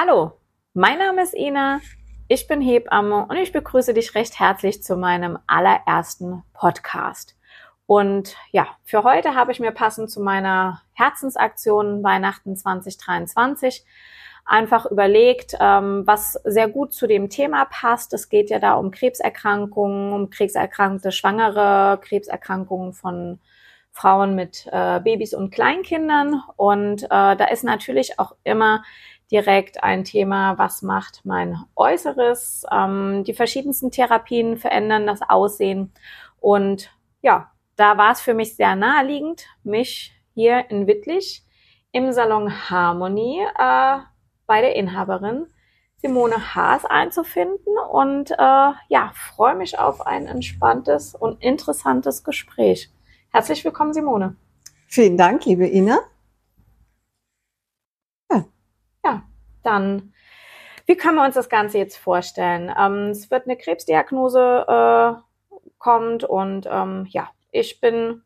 Hallo, mein Name ist Ina, ich bin Hebamme und ich begrüße dich recht herzlich zu meinem allerersten Podcast. Und ja, für heute habe ich mir passend zu meiner Herzensaktion Weihnachten 2023 einfach überlegt, ähm, was sehr gut zu dem Thema passt. Es geht ja da um Krebserkrankungen, um krebserkrankte Schwangere, Krebserkrankungen von Frauen mit äh, Babys und Kleinkindern. Und äh, da ist natürlich auch immer direkt ein Thema, was macht mein Äußeres. Ähm, die verschiedensten Therapien verändern das Aussehen. Und ja, da war es für mich sehr naheliegend, mich hier in Wittlich im Salon Harmonie äh, bei der Inhaberin Simone Haas einzufinden und äh, ja, freue mich auf ein entspanntes und interessantes Gespräch. Herzlich willkommen, Simone. Vielen Dank, liebe Ina. Dann, wie können wir uns das Ganze jetzt vorstellen? Ähm, es wird eine Krebsdiagnose äh, kommt und ähm, ja, ich bin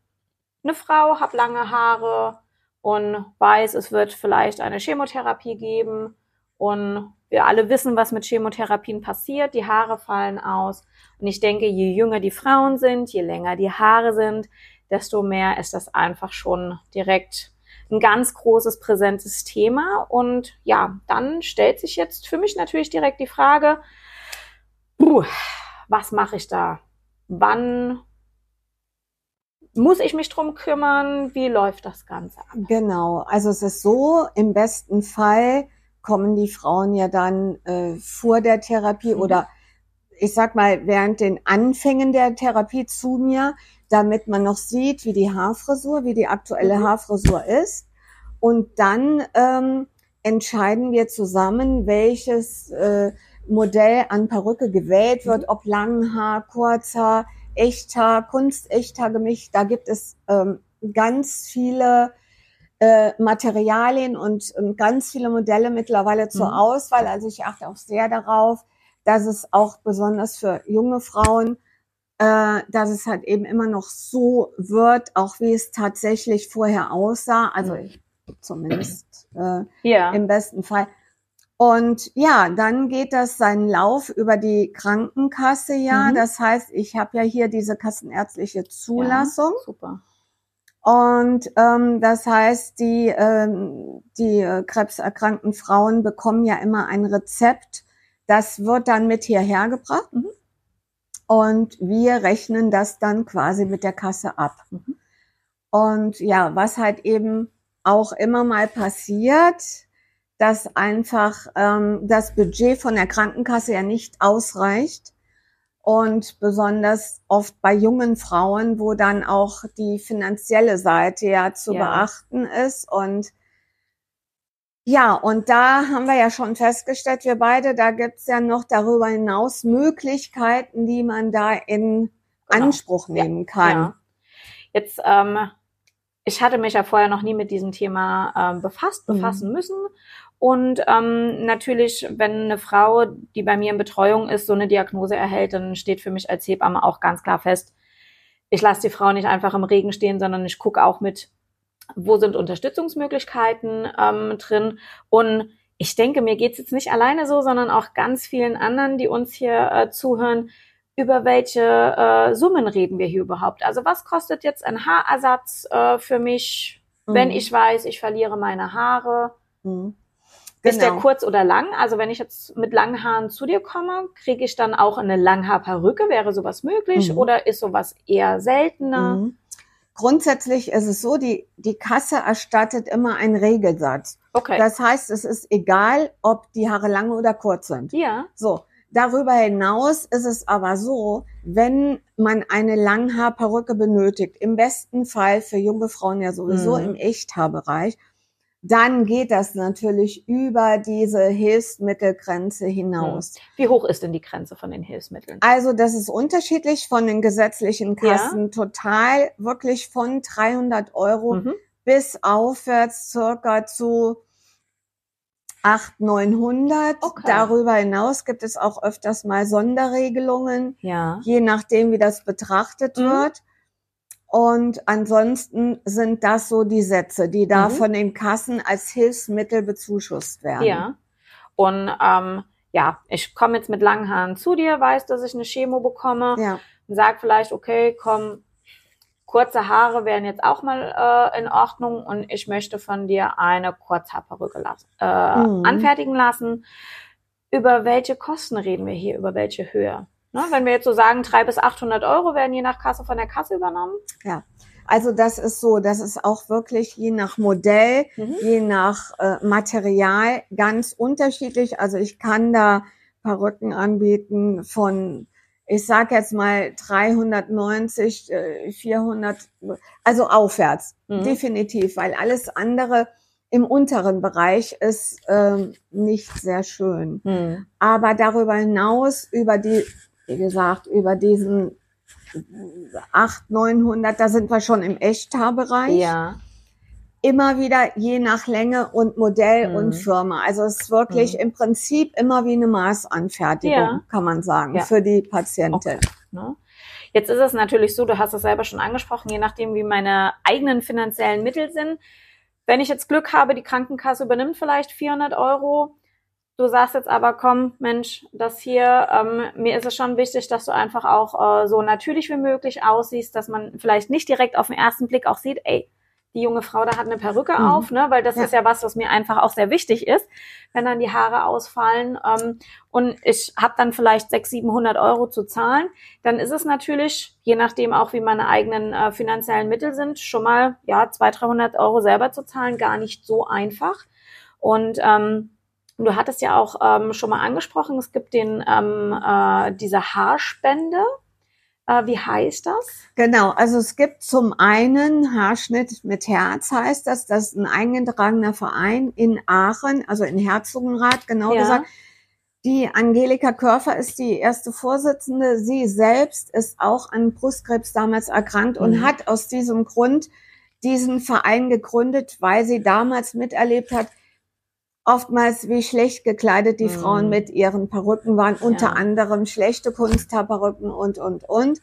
eine Frau, habe lange Haare und weiß, es wird vielleicht eine Chemotherapie geben und wir alle wissen, was mit Chemotherapien passiert. Die Haare fallen aus. Und ich denke, je jünger die Frauen sind, je länger die Haare sind, desto mehr ist das einfach schon direkt ein ganz großes, präsentes Thema. Und ja, dann stellt sich jetzt für mich natürlich direkt die Frage, was mache ich da? Wann muss ich mich drum kümmern? Wie läuft das Ganze ab? Genau, also es ist so, im besten Fall kommen die Frauen ja dann äh, vor der Therapie mhm. oder ich sag mal während den Anfängen der Therapie zu mir, damit man noch sieht, wie die Haarfrisur, wie die aktuelle mhm. Haarfrisur ist. Und dann ähm, entscheiden wir zusammen, welches äh, Modell an Perücke gewählt wird, mhm. ob Langhaar, Kurzhaar, Echthaar, Kunstechthaar gemischt. Da gibt es ähm, ganz viele äh, Materialien und, und ganz viele Modelle mittlerweile zur mhm. Auswahl. Also ich achte auch sehr darauf, dass es auch besonders für junge Frauen, äh, dass es halt eben immer noch so wird, auch wie es tatsächlich vorher aussah. Also ich zumindest äh, ja. im besten Fall. Und ja, dann geht das seinen Lauf über die Krankenkasse, ja. Mhm. Das heißt, ich habe ja hier diese kassenärztliche Zulassung. Ja, super. Und ähm, das heißt, die, ähm, die äh, krebserkrankten Frauen bekommen ja immer ein Rezept. Das wird dann mit hierher gebracht. Mhm. Und wir rechnen das dann quasi mit der Kasse ab. Mhm. Und ja, was halt eben auch immer mal passiert, dass einfach ähm, das Budget von der Krankenkasse ja nicht ausreicht. Und besonders oft bei jungen Frauen, wo dann auch die finanzielle Seite ja zu ja. beachten ist. Und ja, und da haben wir ja schon festgestellt, wir beide, da gibt's ja noch darüber hinaus Möglichkeiten, die man da in genau. Anspruch nehmen kann. Ja. Jetzt ähm, ich hatte mich ja vorher noch nie mit diesem Thema äh, befasst, mhm. befassen mhm. müssen. Und ähm, natürlich, wenn eine Frau, die bei mir in Betreuung ist, so eine Diagnose erhält, dann steht für mich als Hebamme auch ganz klar fest, ich lasse die Frau nicht einfach im Regen stehen, sondern ich gucke auch mit, wo sind Unterstützungsmöglichkeiten ähm, drin. Und ich denke, mir geht's jetzt nicht alleine so, sondern auch ganz vielen anderen, die uns hier äh, zuhören, über welche äh, Summen reden wir hier überhaupt? Also was kostet jetzt ein Haarersatz äh, für mich, mhm. wenn ich weiß, ich verliere meine Haare? Mhm. Ist der genau. kurz oder lang? Also wenn ich jetzt mit langen Haaren zu dir komme, kriege ich dann auch eine Langhaarperücke? Wäre sowas möglich mhm. oder ist sowas eher seltener? Mhm. Grundsätzlich ist es so, die, die Kasse erstattet immer einen Regelsatz. Okay. Das heißt, es ist egal, ob die Haare lange oder kurz sind. Ja. So. Darüber hinaus ist es aber so, wenn man eine Langhaarperücke benötigt, im besten Fall für junge Frauen ja sowieso mhm. im Echthaarbereich, dann geht das natürlich über diese Hilfsmittelgrenze hinaus. Wie hoch ist denn die Grenze von den Hilfsmitteln? Also das ist unterschiedlich von den gesetzlichen Kassen, ja. total wirklich von 300 Euro mhm. bis aufwärts circa zu 800, 900. Okay. Darüber hinaus gibt es auch öfters mal Sonderregelungen, ja. je nachdem, wie das betrachtet mhm. wird. Und ansonsten sind das so die Sätze, die da mhm. von den Kassen als Hilfsmittel bezuschusst werden. Ja. Und ähm, ja, ich komme jetzt mit langen Haaren zu dir, weiß, dass ich eine Chemo bekomme Ja. und sag vielleicht, okay, komm, kurze Haare wären jetzt auch mal äh, in Ordnung und ich möchte von dir eine Kurzhaarperücke äh, Mhm. anfertigen lassen. Über welche Kosten reden wir hier? Über welche Höhe? Ne, wenn wir jetzt so sagen, 300 bis 800 Euro werden je nach Kasse von der Kasse übernommen. Also das ist so, das ist auch wirklich je nach Modell, Mhm. je nach äh, Material ganz unterschiedlich. Also ich kann da Perücken anbieten von, ich sag jetzt mal 390, äh, 400, also aufwärts, Mhm. definitiv, weil alles andere im unteren Bereich ist ähm, nicht sehr schön. Mhm. Aber darüber hinaus, über die, wie gesagt, über diesen 800, 900, da sind wir schon im Echthaarbereich. Ja. Immer wieder je nach Länge und Modell Mhm. und Firma. Also es ist wirklich Mhm. im Prinzip immer wie eine Maßanfertigung, Ja. kann man sagen, Ja. für die Patientin. Ne? Jetzt ist es natürlich so, du hast es selber schon angesprochen, je nachdem, wie meine eigenen finanziellen Mittel sind. Wenn ich jetzt Glück habe, die Krankenkasse übernimmt vielleicht 400 Euro. Du sagst jetzt aber, komm, Mensch, das hier, ähm, mir ist es schon wichtig, dass du einfach auch äh, so natürlich wie möglich aussiehst, dass man vielleicht nicht direkt auf den ersten Blick auch sieht, ey, die junge Frau da hat eine Perücke Mhm. auf, ne? Weil das Ja. ist ja was, was mir einfach auch sehr wichtig ist, wenn dann die Haare ausfallen ähm, und ich habe dann vielleicht 600, 700 Euro zu zahlen, dann ist es natürlich, je nachdem auch wie meine eigenen äh, finanziellen Mittel sind, schon mal ja 200, 300 Euro selber zu zahlen, gar nicht so einfach. Und ähm, du hattest ja auch ähm, schon mal angesprochen, es gibt den ähm, äh, diese Haarspende. Äh, wie heißt das? Genau, also es gibt zum einen Haarschnitt mit Herz, heißt das, das ist ein eingetragener Verein in Aachen, also in Herzogenrath, genau Ja. gesagt. Die Angelika Körfer ist die erste Vorsitzende. Sie selbst ist auch an Brustkrebs damals erkrankt und Mhm. hat aus diesem Grund diesen Verein gegründet, weil sie damals miterlebt hat, oftmals wie schlecht gekleidet die Mhm. Frauen mit ihren Perücken waren, unter Ja. anderem schlechte Kunsthaarperücken und, und, und.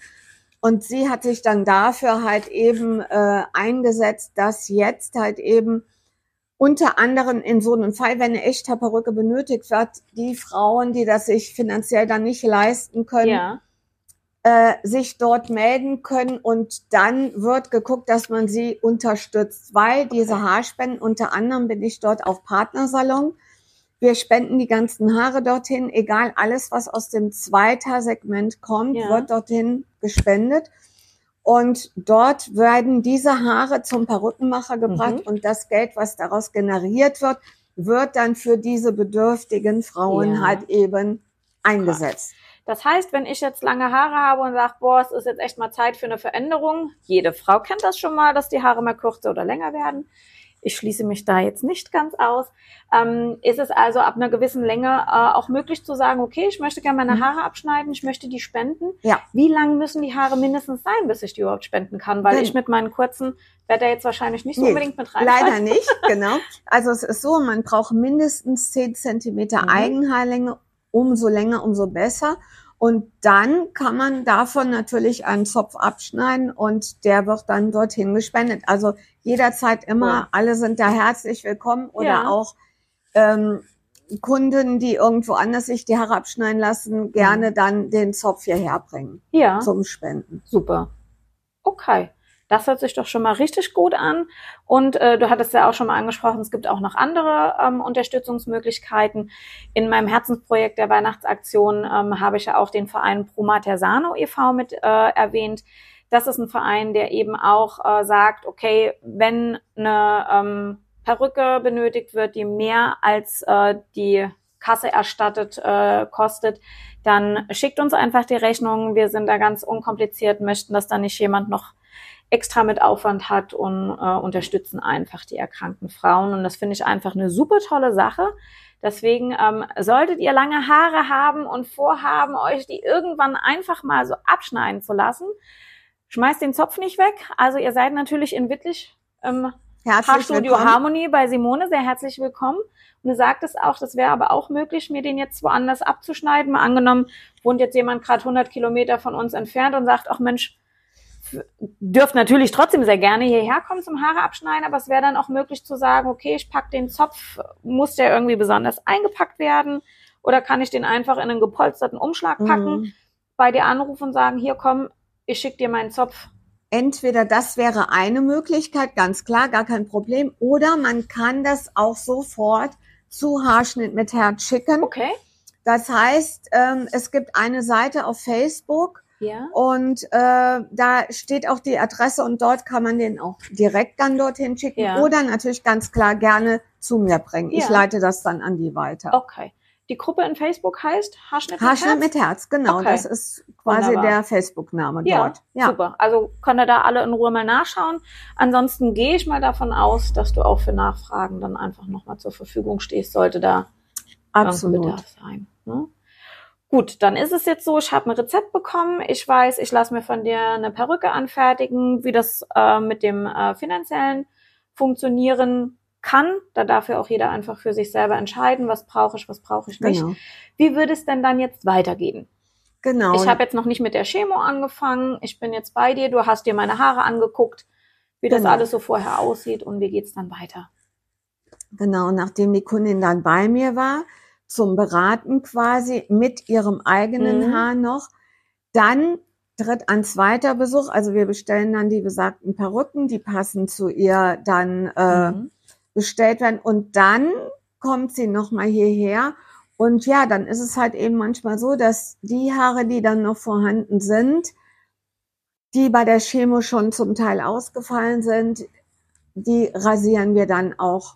Und sie hat sich dann dafür halt eben äh, eingesetzt, dass jetzt halt eben unter anderem in so einem Fall, wenn eine echte Perücke benötigt wird, die Frauen, die das sich finanziell dann nicht leisten können, Ja. Äh, sich dort melden können und dann wird geguckt, dass man sie unterstützt, weil diese Haarspenden, unter anderem bin ich dort auf Partnersalon. Wir spenden die ganzen Haare dorthin, egal alles, was aus dem Zweiter-Segment kommt, Ja. wird dorthin gespendet. Und dort werden diese Haare zum Perückenmacher gebracht Mhm. und das Geld, was daraus generiert wird, wird dann für diese bedürftigen Frauen Ja. halt eben eingesetzt. Das heißt, wenn ich jetzt lange Haare habe und sage, boah, es ist jetzt echt mal Zeit für eine Veränderung, jede Frau kennt das schon mal, dass die Haare mal kürzer oder länger werden. Ich schließe mich da jetzt nicht ganz aus. Ähm, ist es also ab einer gewissen Länge äh, auch möglich zu sagen, okay, ich möchte gerne meine Mhm. Haare abschneiden, ich möchte die spenden. Ja. Wie lang müssen die Haare mindestens sein, bis ich die überhaupt spenden kann? Weil Denn- ich mit meinen kurzen werde jetzt wahrscheinlich nicht so Nee, unbedingt mit rein. Leider nicht, genau. Also es ist so, man braucht mindestens 10 Zentimeter Mhm. Eigenhaarlänge, umso länger, umso besser. Und dann kann man davon natürlich einen Zopf abschneiden und der wird dann dorthin gespendet. Also jederzeit immer, Cool. alle sind da herzlich willkommen oder Ja. auch ähm, Kunden, die irgendwo anders sich die Haare abschneiden lassen, gerne dann den Zopf hierher bringen Ja. zum Spenden. Super. Okay. Das hört sich doch schon mal richtig gut an. Und äh, du hattest ja auch schon mal angesprochen, es gibt auch noch andere ähm, Unterstützungsmöglichkeiten. In meinem Herzensprojekt der Weihnachtsaktion ähm, habe ich ja auch den Verein Pro Matersano e.V. mit äh, erwähnt. Das ist ein Verein, der eben auch äh, sagt, okay, wenn eine ähm, Perücke benötigt wird, die mehr als äh, die Kasse erstattet äh, kostet, dann schickt uns einfach die Rechnung. Wir sind da ganz unkompliziert, möchten, dass da nicht jemand noch extra mit Aufwand hat und äh, unterstützen einfach die erkrankten Frauen. Und das finde ich einfach eine super tolle Sache. Deswegen ähm, solltet ihr lange Haare haben und vorhaben, euch die irgendwann einfach mal so abschneiden zu lassen, schmeißt den Zopf nicht weg. Also ihr seid natürlich in Wittlich im Herzlich Haarstudio willkommen. Harmony bei Simone sehr herzlich willkommen. Und du sagtest auch, das wäre aber auch möglich, mir den jetzt woanders abzuschneiden. Mal angenommen, wohnt jetzt jemand gerade 100 Kilometer von uns entfernt und sagt, ach Mensch, dürft natürlich trotzdem sehr gerne hierher kommen zum Haare abschneiden, aber es wäre dann auch möglich zu sagen, okay, ich pack den Zopf, muss der irgendwie besonders eingepackt werden oder kann ich den einfach in einen gepolsterten Umschlag packen, mhm. bei dir anrufen und sagen, hier komm, ich schick dir meinen Zopf. Entweder das wäre eine Möglichkeit, ganz klar, gar kein Problem, oder man kann das auch sofort zu Haarschnitt mit Herz schicken. Okay. Das heißt, ähm, es gibt eine Seite auf Facebook, ja. Und äh, da steht auch die Adresse und dort kann man den auch direkt dann dorthin schicken ja. oder natürlich ganz klar gerne zu mir bringen. Ja. Ich leite das dann an die weiter. Okay. Die Gruppe in Facebook heißt Haarschnitt mit Haarschnitt Herz? mit Herz, genau. Okay. Das ist quasi Wunderbar. der Facebook-Name ja, dort. Ja, super. Also könnt ihr da alle in Ruhe mal nachschauen. Ansonsten gehe ich mal davon aus, dass du auch für Nachfragen dann einfach nochmal zur Verfügung stehst, sollte da Absolut. Bedarf sein. Ne? Gut, dann ist es jetzt so, ich habe ein Rezept bekommen. Ich weiß, ich lasse mir von dir eine Perücke anfertigen, wie das äh, mit dem äh, finanziellen funktionieren kann. Da darf ja auch jeder einfach für sich selber entscheiden, was brauche ich, was brauche ich nicht. Genau. Wie würde es denn dann jetzt weitergehen? Genau. Ich habe jetzt noch nicht mit der Chemo angefangen. Ich bin jetzt bei dir. Du hast dir meine Haare angeguckt, wie genau. das alles so vorher aussieht und wie geht's dann weiter? Genau, nachdem die Kundin dann bei mir war, zum Beraten quasi mit ihrem eigenen mhm. Haar noch. Dann tritt ein zweiter Besuch. Also wir bestellen dann die besagten Perücken, die passen zu ihr dann äh, mhm. bestellt werden. Und dann kommt sie nochmal hierher. Und ja, dann ist es halt eben manchmal so, dass die Haare, die dann noch vorhanden sind, die bei der Chemo schon zum Teil ausgefallen sind, die rasieren wir dann auch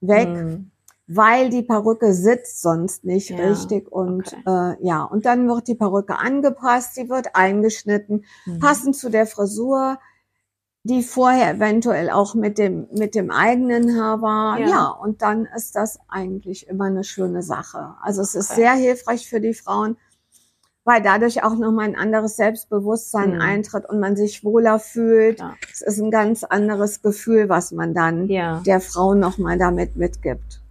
weg. Mhm weil die Perücke sitzt sonst nicht ja, richtig und okay. äh, ja und dann wird die Perücke angepasst, sie wird eingeschnitten, mhm. passend zu der Frisur, die vorher eventuell auch mit dem mit dem eigenen Haar war. Ja. ja, und dann ist das eigentlich immer eine schöne Sache. Also es okay. ist sehr hilfreich für die Frauen, weil dadurch auch nochmal ein anderes Selbstbewusstsein mhm. eintritt und man sich wohler fühlt. Ja. Es ist ein ganz anderes Gefühl, was man dann der Frau nochmal damit mitgibt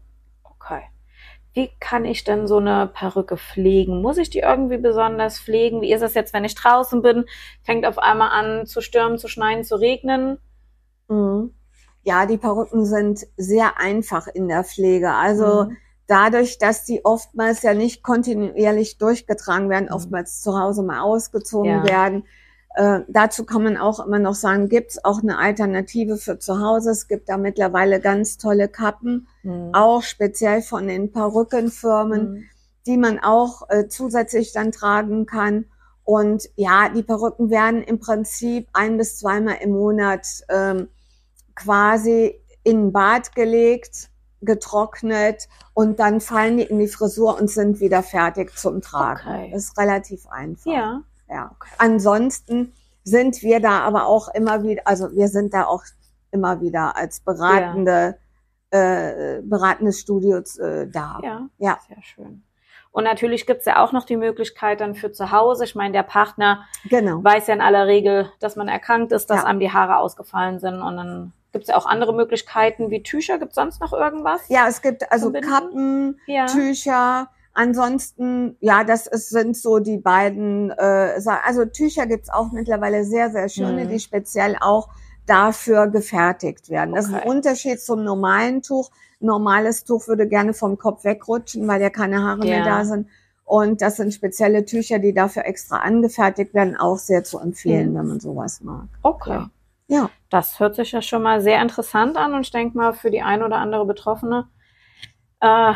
wie kann ich denn so eine Perücke pflegen? Muss ich die irgendwie besonders pflegen? Wie ist es jetzt, wenn ich draußen bin? Fängt auf einmal an zu stürmen, zu schneien, zu regnen? Mhm. Ja, die Perücken sind sehr einfach in der Pflege. Also mhm. dadurch, dass die oftmals ja nicht kontinuierlich durchgetragen werden, mhm. oftmals zu Hause mal ausgezogen ja. werden, äh, dazu kann man auch immer noch sagen, gibt es auch eine Alternative für zu Hause. Es gibt da mittlerweile ganz tolle Kappen, mhm. auch speziell von den Perückenfirmen, mhm. die man auch äh, zusätzlich dann tragen kann. Und ja, die Perücken werden im Prinzip ein bis zweimal im Monat ähm, quasi in ein Bad gelegt, getrocknet und dann fallen die in die Frisur und sind wieder fertig zum Tragen. Okay. Das ist relativ einfach. Ja. Ja. Okay. Ansonsten sind wir da aber auch immer wieder, also wir sind da auch immer wieder als beratende, ja. äh, beratendes Studio äh, da. Ja, ja, sehr schön. Und natürlich gibt's ja auch noch die Möglichkeit dann für zu Hause. Ich meine, der Partner genau. weiß ja in aller Regel, dass man erkrankt ist, dass ja. einem die Haare ausgefallen sind. Und dann gibt's ja auch andere Möglichkeiten wie Tücher. Gibt's sonst noch irgendwas? Ja, es gibt also Kappen, ja. Tücher, Ansonsten, ja, das ist, sind so die beiden, äh, also Tücher gibt's auch mittlerweile sehr, sehr schöne, mhm. die speziell auch dafür gefertigt werden. Das ist ein Unterschied zum normalen Tuch. normales Tuch würde gerne vom Kopf wegrutschen, weil ja keine Haare ja. mehr da sind. Und das sind spezielle Tücher, die dafür extra angefertigt werden, auch sehr zu empfehlen, mhm. wenn man sowas mag. Okay. Ja. Das hört sich ja schon mal sehr interessant an und ich denke mal für die ein oder andere Betroffene äh,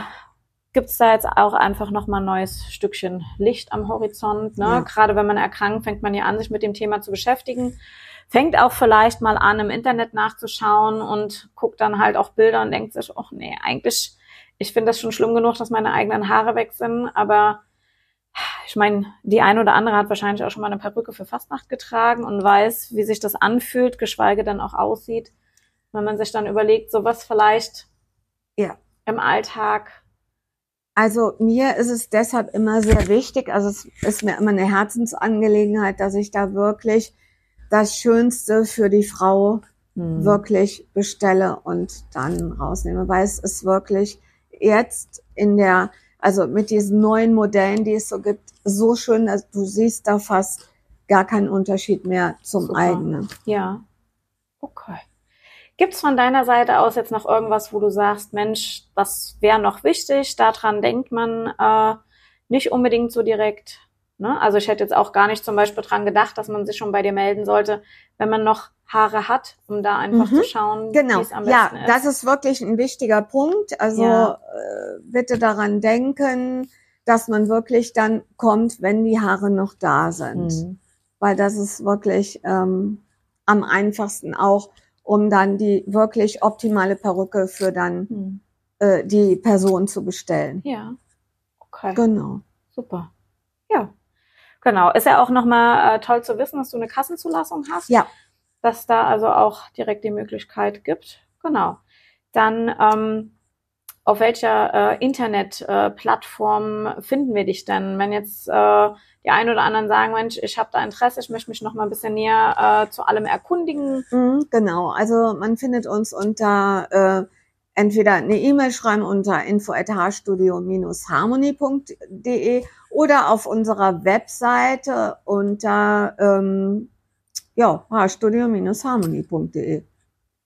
gibt es da jetzt auch einfach nochmal ein neues Stückchen Licht am Horizont. Ne? Ja. Gerade wenn man erkrankt, fängt man ja an, sich mit dem Thema zu beschäftigen. Fängt auch vielleicht mal an, im Internet nachzuschauen und guckt dann halt auch Bilder und denkt sich, ach nee, eigentlich, ich finde das schon schlimm genug, dass meine eigenen Haare weg sind, aber ich meine, die eine oder andere hat wahrscheinlich auch schon mal eine Perücke für Fastnacht getragen und weiß, wie sich das anfühlt, geschweige denn auch aussieht. Wenn man sich dann überlegt, sowas vielleicht ja. im Alltag also mir ist es deshalb immer sehr wichtig, also es ist mir immer eine Herzensangelegenheit, dass ich da wirklich das Schönste für die Frau hm. wirklich bestelle und dann rausnehme, weil es ist wirklich jetzt in der, also mit diesen neuen Modellen, die es so gibt, so schön, dass du siehst da fast gar keinen Unterschied mehr zum Super. eigenen. Ja. Okay. Gibt es von deiner Seite aus jetzt noch irgendwas, wo du sagst, Mensch, das wäre noch wichtig, daran denkt man äh, nicht unbedingt so direkt? Ne? Also ich hätte jetzt auch gar nicht zum Beispiel dran gedacht, dass man sich schon bei dir melden sollte, wenn man noch Haare hat, um da einfach Mhm. zu schauen, Genau, wie es am ja, besten ist. das ist wirklich ein wichtiger Punkt. Also Ja. äh, bitte daran denken, dass man wirklich dann kommt, wenn die Haare noch da sind. Mhm. Weil das ist wirklich ähm, am einfachsten auch, um dann die wirklich optimale Perücke für dann Mhm. äh, die Person zu bestellen. Ja. Okay. Genau. Super. Ja. Genau. Ist ja auch nochmal äh, toll zu wissen, dass du eine Kassenzulassung hast. Ja. Dass da also auch direkt die Möglichkeit gibt. Genau. Dann, ähm, auf welcher äh, Internetplattform äh, finden wir dich denn? Wenn jetzt äh, die einen oder anderen sagen, Mensch, ich habe da Interesse, ich möchte mich noch mal ein bisschen näher äh, zu allem erkundigen. Mhm, genau. Also man findet uns unter äh, entweder eine E-Mail schreiben unter info@haarstudio-harmony.de oder auf unserer Webseite unter ähm, ja, haarstudio-harmony.de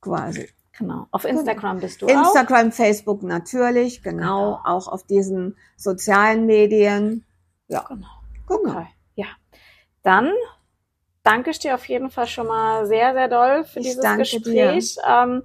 quasi. Genau. Auf Instagram bist du auch. Instagram, Facebook natürlich, genau, Genau. auch auf diesen sozialen Medien. Ja, Genau. genau. Okay. Ja. Dann danke ich dir auf jeden Fall schon mal sehr, sehr doll für Ich dieses danke Gespräch. Ähm,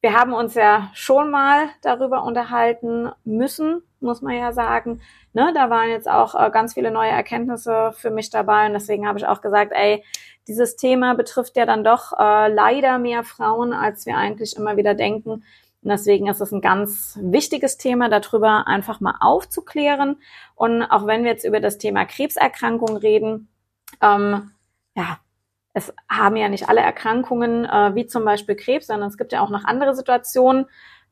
wir haben uns ja schon mal darüber unterhalten müssen, muss man ja sagen. Ne, da waren jetzt auch äh, ganz viele neue Erkenntnisse für mich dabei und deswegen habe ich auch gesagt, ey, dieses Thema betrifft ja dann doch äh, leider mehr Frauen, als wir eigentlich immer wieder denken. Und deswegen ist es ein ganz wichtiges Thema, darüber einfach mal aufzuklären. Und auch wenn wir jetzt über das Thema Krebserkrankung reden, ähm, ja, es haben ja nicht alle Erkrankungen äh, wie zum Beispiel Krebs, sondern es gibt ja auch noch andere Situationen,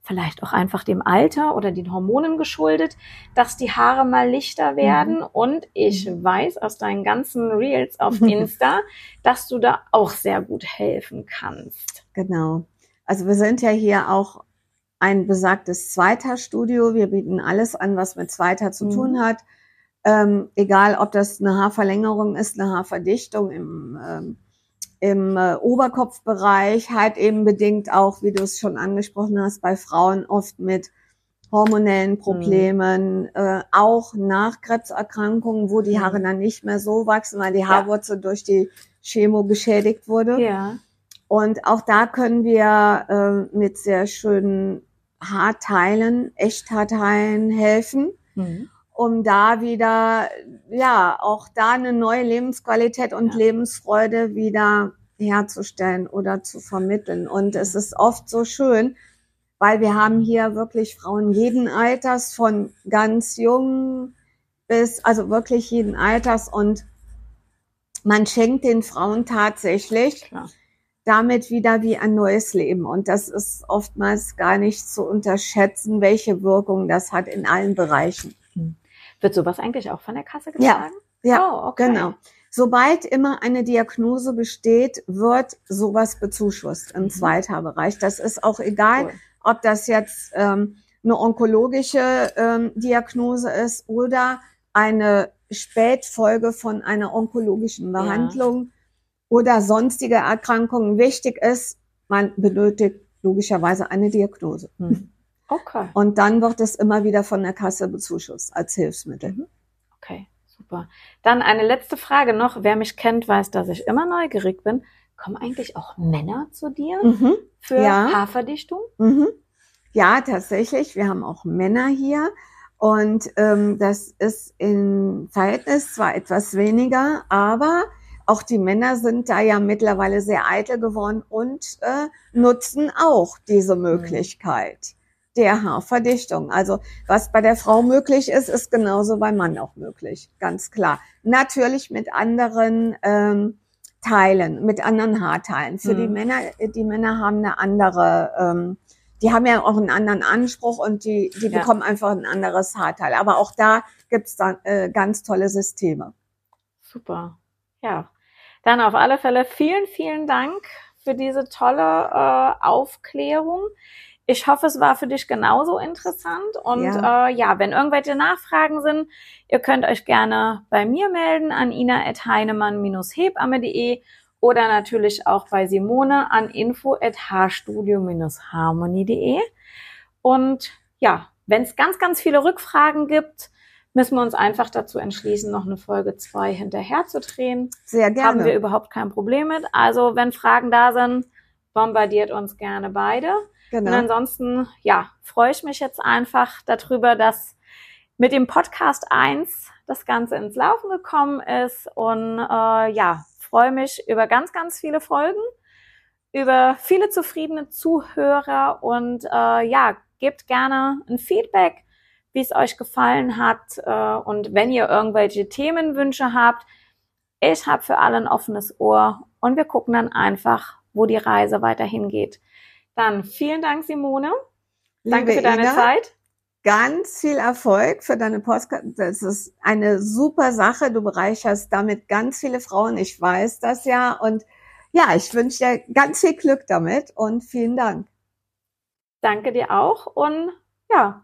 vielleicht auch einfach dem Alter oder den Hormonen geschuldet, dass die Haare mal lichter werden. Und ich weiß aus deinen ganzen Reels auf Insta, dass du da auch sehr gut helfen kannst. Genau. Also wir sind ja hier auch ein besagtes Zweiter-Studio. Wir bieten alles an, was mit Zweiter zu Mhm. tun hat. Ähm, egal, ob das eine Haarverlängerung ist, eine Haarverdichtung im, ähm, im äh, Oberkopfbereich, halt eben bedingt auch, wie du es schon angesprochen hast, bei Frauen oft mit hormonellen Problemen, äh, auch nach Krebserkrankungen, wo die Mhm. Haare dann nicht mehr so wachsen, weil die Ja. Haarwurzel durch die Chemo geschädigt wurde. Ja. Und auch da können wir äh, mit sehr schönen Haarteilen, Echthaarteilen helfen, Mhm. Um da wieder, ja, auch da eine neue Lebensqualität und Ja. Lebensfreude wieder herzustellen oder zu vermitteln. Und es ist oft so schön, weil wir haben hier wirklich Frauen jeden Alters, von ganz jung bis, also wirklich jeden Alters und man schenkt den Frauen tatsächlich Klar. damit wieder wie ein neues Leben. Und das ist oftmals gar nicht zu unterschätzen, welche Wirkung das hat in allen Bereichen. Wird sowas eigentlich auch von der Kasse Ja. getragen? Ja, oh, okay. genau. Sobald immer eine Diagnose besteht, wird sowas bezuschusst im Mhm. Zweithaarbereich. Das ist auch egal, Cool. ob das jetzt ähm, eine onkologische ähm, Diagnose ist oder eine Spätfolge von einer onkologischen Ja. Behandlung oder sonstige Erkrankungen. Wichtig ist, man benötigt logischerweise eine Diagnose. Hm. Okay. Und dann wird es immer wieder von der Kasse bezuschusst als Hilfsmittel. Mhm. Okay, super. Dann eine letzte Frage noch. Wer mich kennt, weiß, dass ich immer neugierig bin. Kommen eigentlich auch Männer zu dir Mhm. für Ja. Haarverdichtung? Mhm. Ja, tatsächlich. Wir haben auch Männer hier. Und ähm, das ist im Verhältnis zwar etwas weniger, aber auch die Männer sind da ja mittlerweile sehr eitel geworden und äh, nutzen auch diese Möglichkeit der Haarverdichtung. Also was bei der Frau möglich ist, ist genauso beim Mann auch möglich, ganz klar. Natürlich mit anderen ähm, Teilen, mit anderen Haarteilen. Für Mhm. die Männer, die Männer haben eine andere, ähm, die haben ja auch einen anderen Anspruch und die, die Ja. bekommen einfach ein anderes Haarteil. Aber auch da gibt's dann äh, ganz tolle Systeme. Super. Ja. Dann auf alle Fälle vielen, vielen Dank für diese tolle äh, Aufklärung. Ich hoffe, es war für dich genauso interessant. Und ja, äh, ja wenn irgendwelche Nachfragen sind, ihr könnt euch gerne bei mir melden an ina.heinemann-hebamme.de oder natürlich auch bei Simone an info.haarstudio-harmony.de. Und ja, wenn es ganz, ganz viele Rückfragen gibt, müssen wir uns einfach dazu entschließen, noch eine Folge zwei hinterher zu drehen. Sehr gerne. Haben wir überhaupt kein Problem mit. Also wenn Fragen da sind, bombardiert uns gerne beide. Genau. Und ansonsten, ja, freue ich mich jetzt einfach darüber, dass mit dem Podcast 1 das Ganze ins Laufen gekommen ist und äh, ja, freue mich über ganz, ganz viele Folgen, über viele zufriedene Zuhörer und äh, ja, gebt gerne ein Feedback, wie es euch gefallen hat äh, und wenn ihr irgendwelche Themenwünsche habt, ich habe für alle ein offenes Ohr und wir gucken dann einfach, wo die Reise weiterhin geht. Dann vielen Dank, Simone. Liebe Danke für deine Ina, Zeit. Ganz viel Erfolg für deine Postkarte. Das ist eine super Sache. Du bereicherst damit ganz viele Frauen. Ich weiß das ja. Und ja, ich wünsche dir ganz viel Glück damit und vielen Dank. Danke dir auch. Und ja,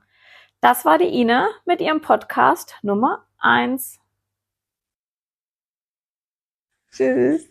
das war die Ine mit ihrem Podcast Nummer eins. Tschüss.